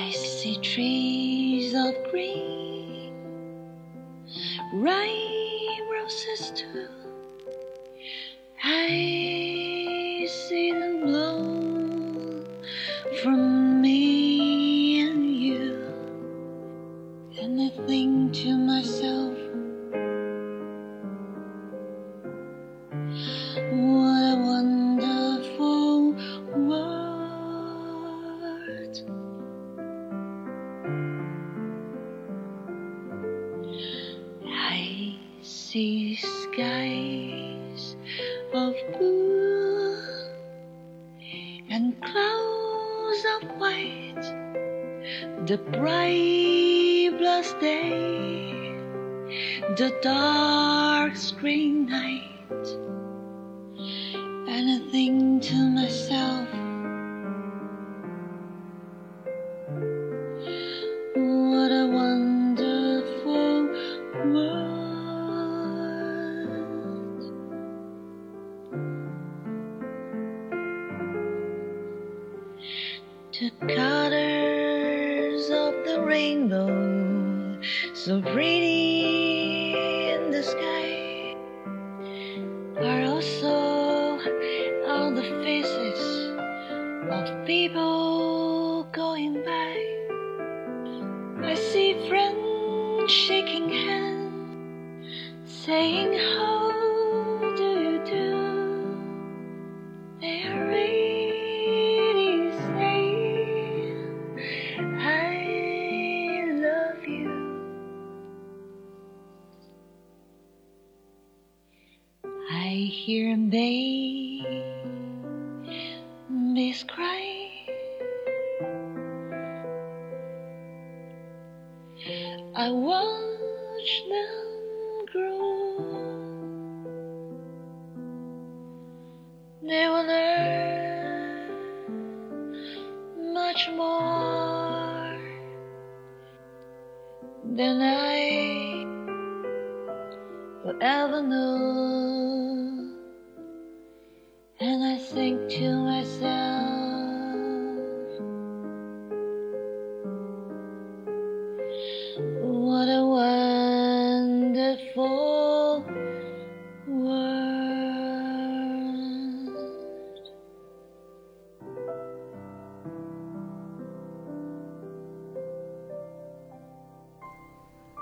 I see trees of green, ripe roses too. I clouds of white, the bright blessed day, the dark spring night, and I think to myself, saying, How do you do? They are really saying, I love you. I hear babies cry. I watch them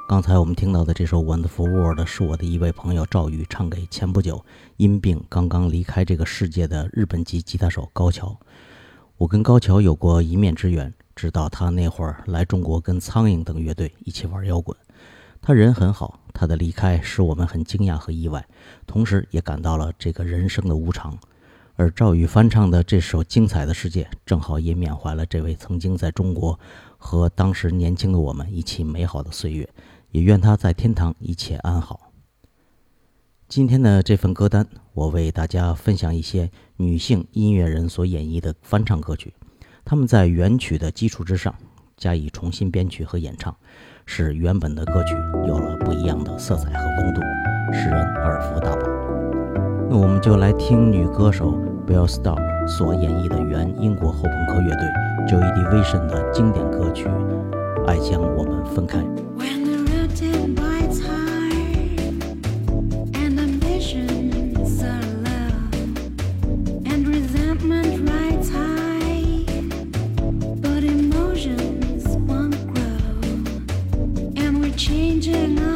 刚才我们听到的这首《Wonderful World》是我的一位朋友赵宇唱给前不久因病刚刚离开这个世界的日本籍吉他手高桥。我跟高桥有过一面之缘，知道他那会儿来中国跟苍蝇等乐队一起玩摇滚。他人很好，他的离开使我们很惊讶和意外，同时也感到了这个人生的无常。而赵宇翻唱的这首《精彩的世界》，正好也缅怀了这位曾经在中国和当时年轻的我们一起美好的岁月。也愿他在天堂一切安好。今天的这份歌单，我为大家分享一些女性音乐人所演绎的翻唱歌曲，他们在原曲的基础之上加以重新编曲和演唱，使原本的歌曲有了不一样的色彩和风度，使人耳福大宝。那我们就来听女歌手 b e l l Starr 所演绎的原英国后朋克乐队 Joy Division 的经典歌曲《爱将我们分开》。We're changing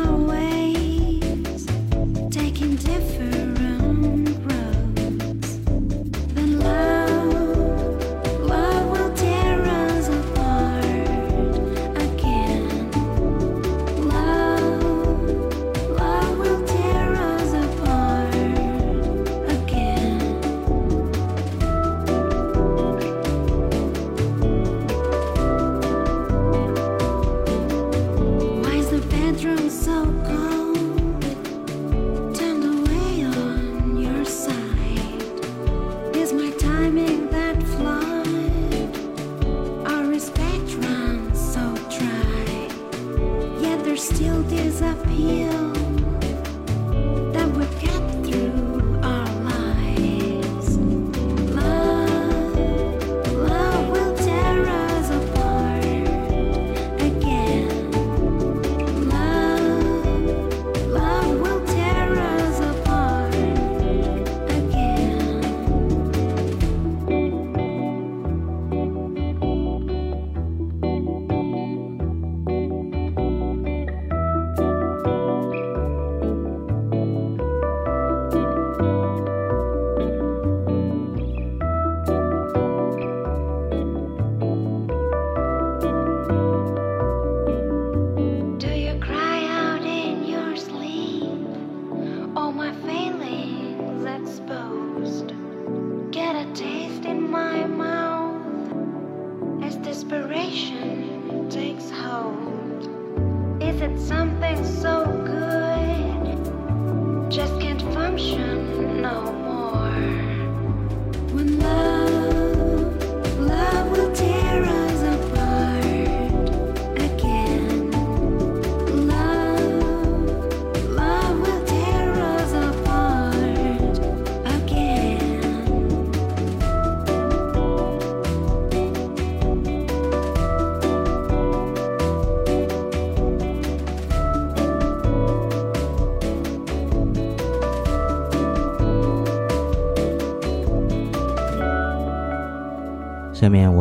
still this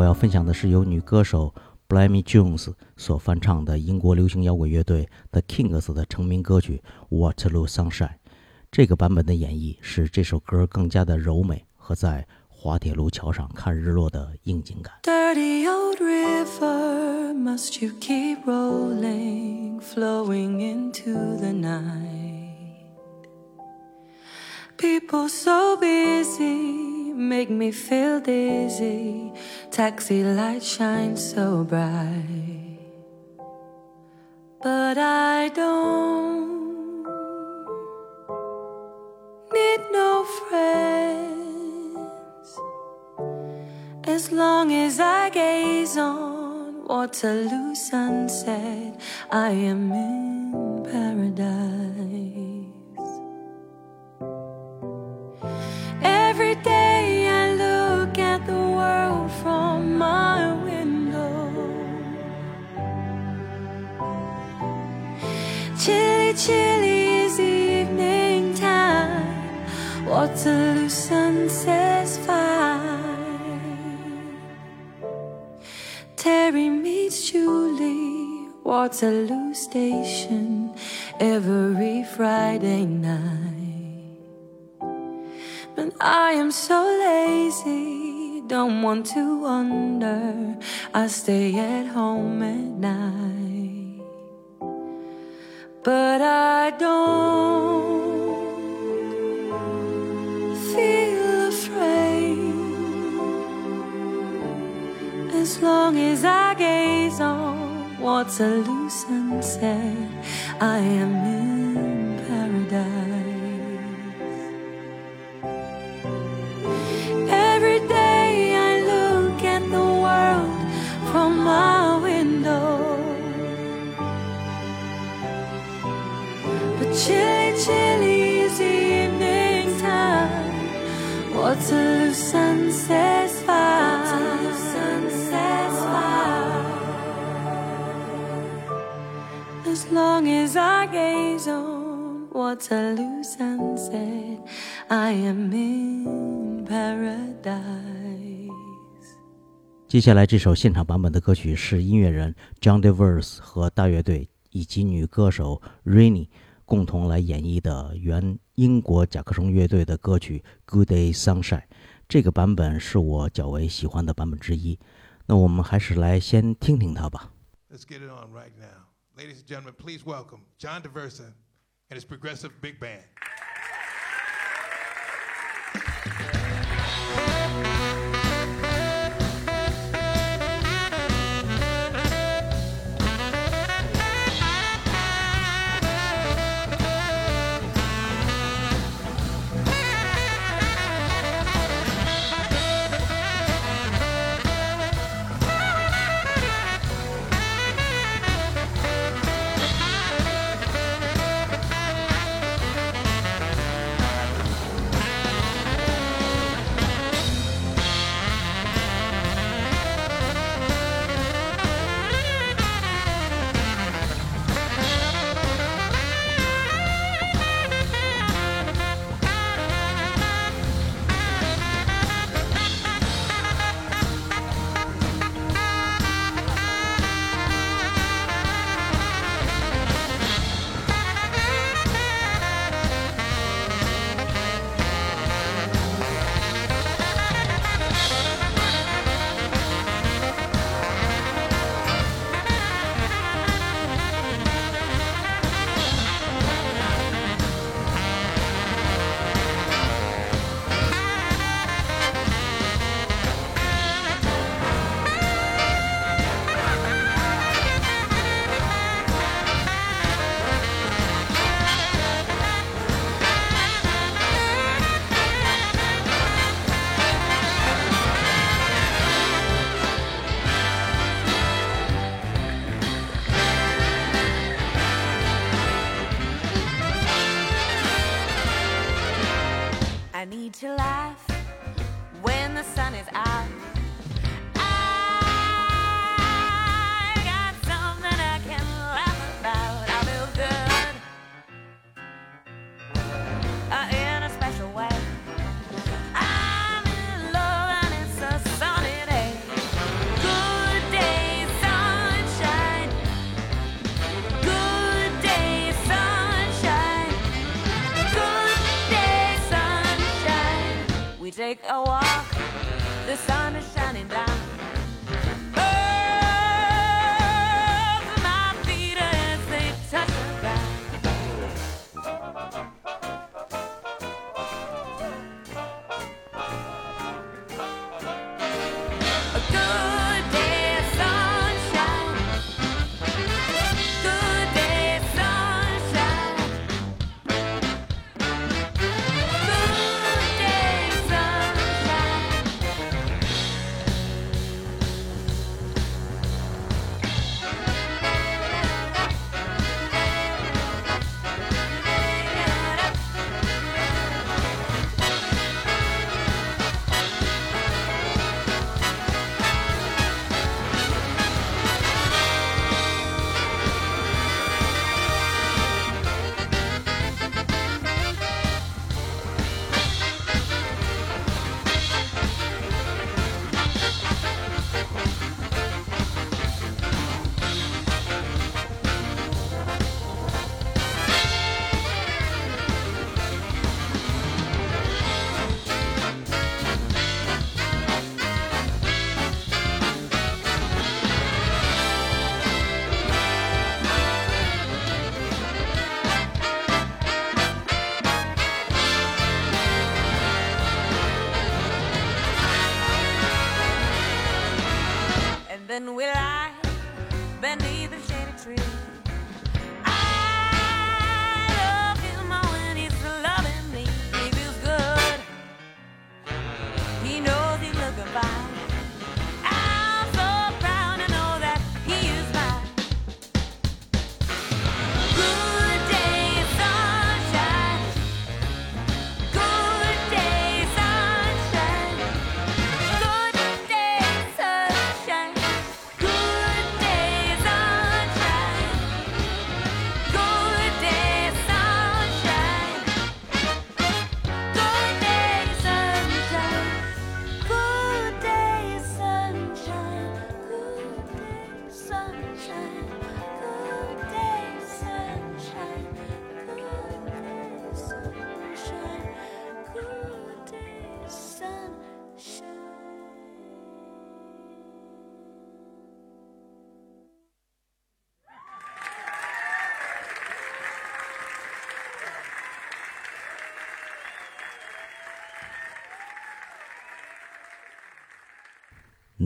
要分享的是由女歌手 Blamey Jones 所翻唱的英国流行摇滚乐队 The Kings 的成名歌曲《Waterloo Sunshine》。这个版本的演绎使这首歌更加的柔美和在滑铁卢桥上看日落的应景感。Dirty old river, must you keep rolling, flowing into the night? People so busy, make me feel dizzy. Taxi lights shine so bright. But I don't need no friends. As long as I gaze on Waterloo sunset, I am in paradise. Waterloo Station, every Friday night. But I am so lazy, don't want to wander. I stay at home at night. But I don't feel afraid as long as I gaze on Waterloo sunset. I am in As long as I gaze on Waterloo sunset, I am in paradise. 接下来这首现场版本的歌曲是音乐人 John Devers 和大乐队以及女歌手 Rainy 共同来演绎的原英国甲壳虫乐队的歌曲《Good Day Sunshine》。这个版本是我较为喜欢的版本之一。那我们还是来先听听它吧。Let's get it on right now. Ladies and gentlemen, please welcome John Daversa and his progressive big band.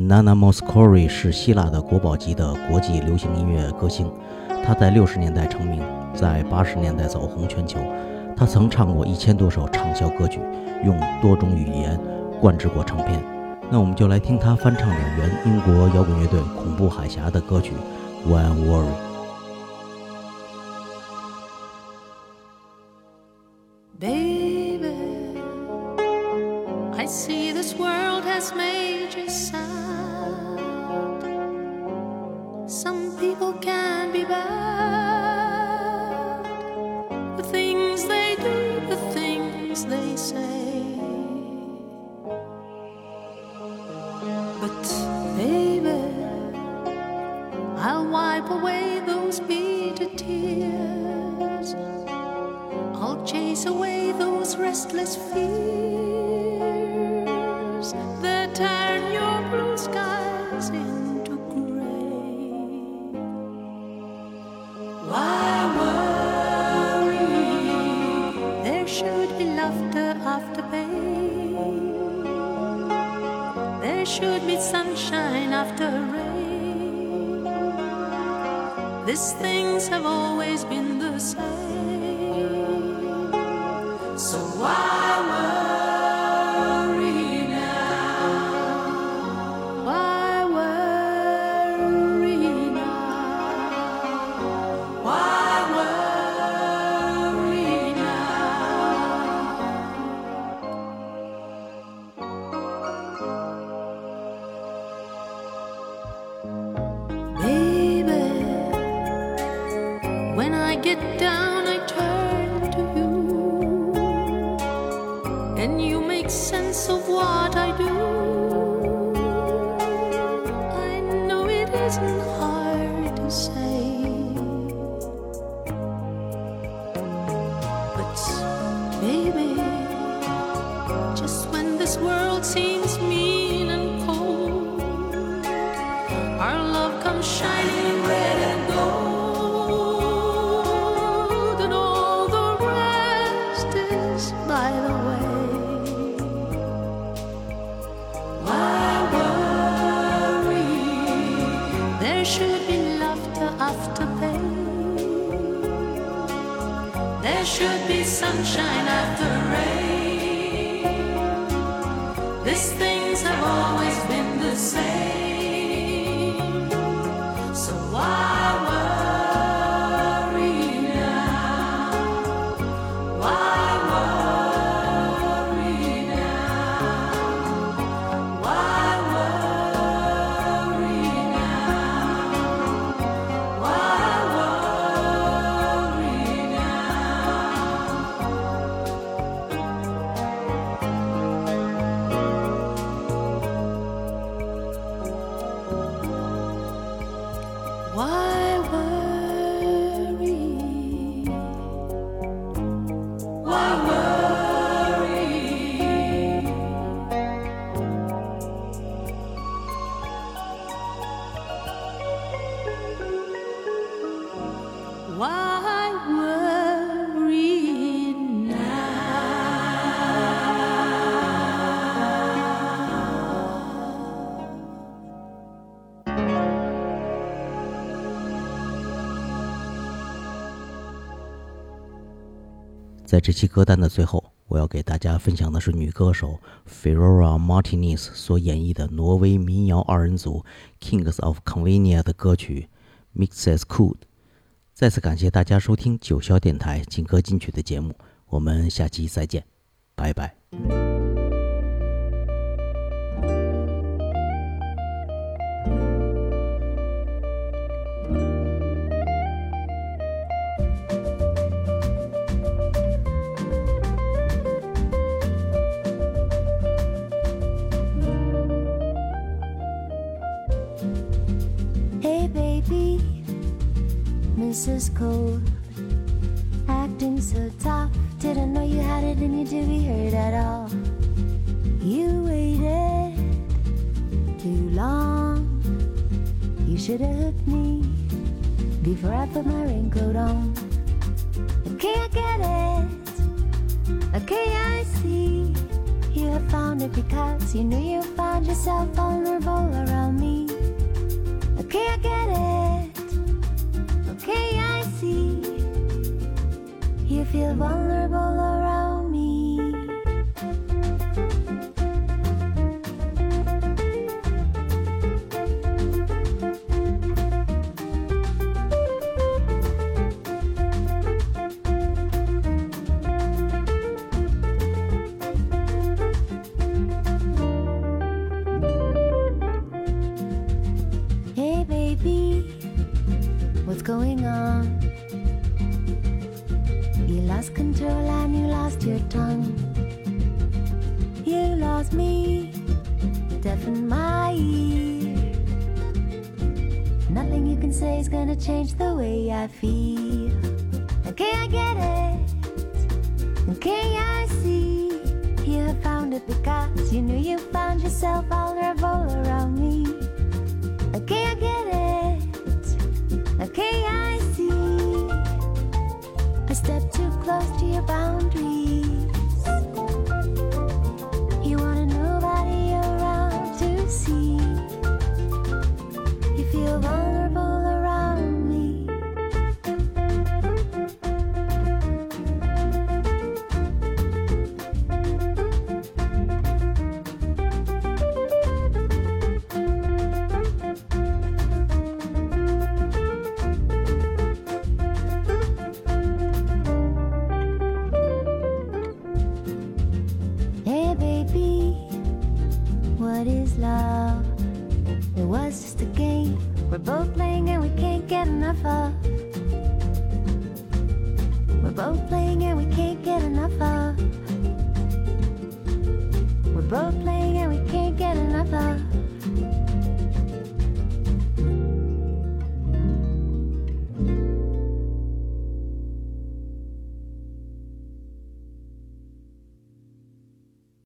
Nana Moscori 是希腊的国宝级的国际流行音乐歌星，她在六十年代成名，在八十年代走红全球。她曾唱过一千多首畅销歌曲，用多种语言灌制过唱片。那我们就来听她翻唱的原英国摇滚乐队恐怖海峡的歌曲《One Worry》。Baby, I see this world has made you sad. Should be sunshine after rain. These things have always been the same. down. Should be sunshine after 在这期歌单的最后，我要给大家分享的是女歌手 Ferrara Martinez 所演绎的挪威民谣二人组 Kings of Convenia 的歌曲《Mixes Cool》。再次感谢大家收听九霄电台劲歌金曲的节目，我们下期再见，拜拜。Mrs. Cold, acting so tough. Didn't know you had it in you to be heard at all. You waited too long. You should have hit me before I put my raincoat on. I can't get it. Okay, I see. You have found it because you knew you found yourself vulnerable around me. Okay, I get it. Feel vulnerable Okay, I see. You found it because you knew you found yourself vulnerable around me. Okay, I get it. Okay, I see. A step too close to your boundaries.